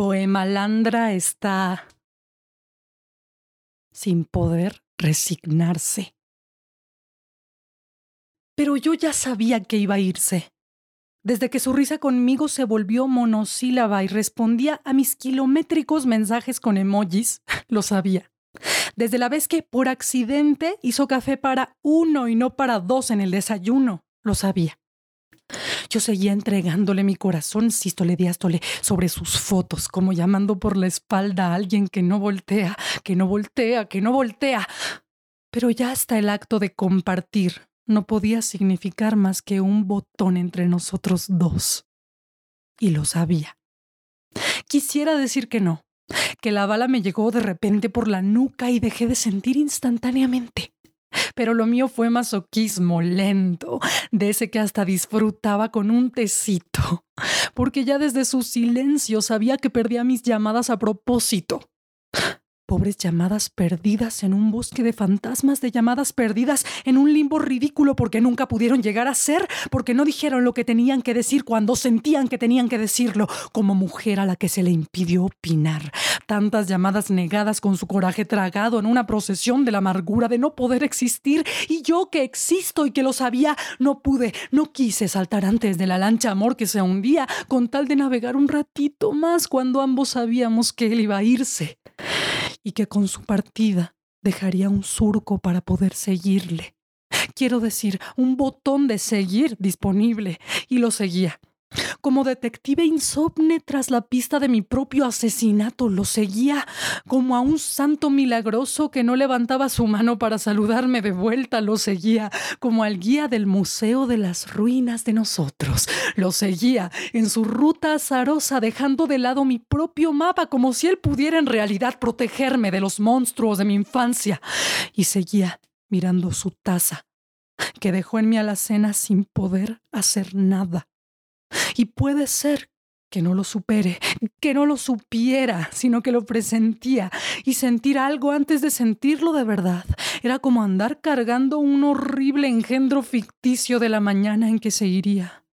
Poemalandra está sin poder resignarse. Pero yo ya sabía que iba a irse. Desde que su risa conmigo se volvió monosílaba y respondía a mis kilométricos mensajes con emojis, lo sabía. Desde la vez que por accidente hizo café para uno y no para dos en el desayuno, lo sabía. Yo seguía entregándole mi corazón, sístole diástole, sobre sus fotos, como llamando por la espalda a alguien que no voltea, que no voltea, que no voltea. Pero ya hasta el acto de compartir no podía significar más que un botón entre nosotros dos. Y lo sabía. Quisiera decir que no, que la bala me llegó de repente por la nuca y dejé de sentir instantáneamente. Pero lo mío fue masoquismo lento, de ese que hasta disfrutaba con un tecito, porque ya desde su silencio sabía que perdía mis llamadas a propósito pobres llamadas perdidas en un bosque de fantasmas de llamadas perdidas en un limbo ridículo porque nunca pudieron llegar a ser, porque no dijeron lo que tenían que decir cuando sentían que tenían que decirlo, como mujer a la que se le impidió opinar. Tantas llamadas negadas con su coraje tragado en una procesión de la amargura de no poder existir y yo que existo y que lo sabía, no pude, no quise saltar antes de la lancha amor que se hundía con tal de navegar un ratito más cuando ambos sabíamos que él iba a irse y que con su partida dejaría un surco para poder seguirle. Quiero decir, un botón de seguir disponible, y lo seguía. Como detective insomne tras la pista de mi propio asesinato, lo seguía como a un santo milagroso que no levantaba su mano para saludarme de vuelta, lo seguía como al guía del Museo de las Ruinas de nosotros, lo seguía en su ruta azarosa dejando de lado mi propio mapa como si él pudiera en realidad protegerme de los monstruos de mi infancia, y seguía mirando su taza que dejó en mi alacena sin poder hacer nada y puede ser que no lo supere, que no lo supiera, sino que lo presentía y sentir algo antes de sentirlo de verdad. Era como andar cargando un horrible engendro ficticio de la mañana en que se iría.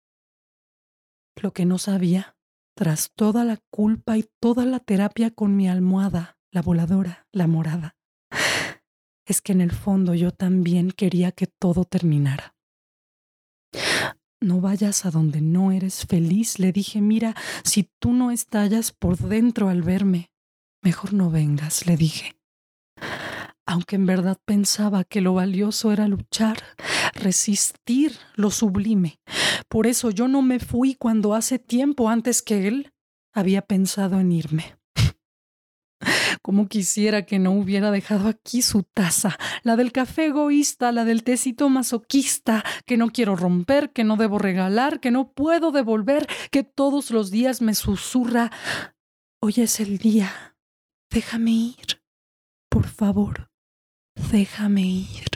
Lo que no sabía, tras toda la culpa y toda la terapia con mi almohada, la voladora, la morada, es que en el fondo yo también quería que todo terminara. No vayas a donde no eres feliz, le dije, mira, si tú no estallas por dentro al verme, mejor no vengas, le dije. Aunque en verdad pensaba que lo valioso era luchar, resistir lo sublime. Por eso yo no me fui cuando hace tiempo antes que él había pensado en irme. Como quisiera que no hubiera dejado aquí su taza, la del café egoísta, la del tecito masoquista, que no quiero romper, que no debo regalar, que no puedo devolver, que todos los días me susurra, hoy es el día, déjame ir, por favor, déjame ir.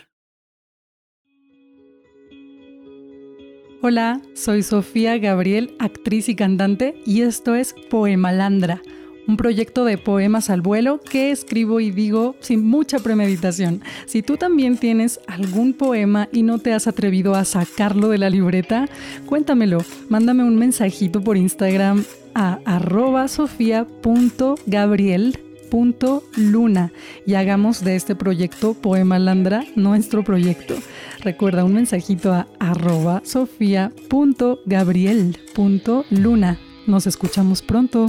Hola, soy Sofía Gabriel, actriz y cantante, y esto es Poemalandra un proyecto de poemas al vuelo que escribo y digo sin mucha premeditación. Si tú también tienes algún poema y no te has atrevido a sacarlo de la libreta, cuéntamelo. Mándame un mensajito por Instagram a arroba sofia.gabriel.luna y hagamos de este proyecto Poema Landra nuestro proyecto. Recuerda un mensajito a arroba sofia.gabriel.luna. Nos escuchamos pronto.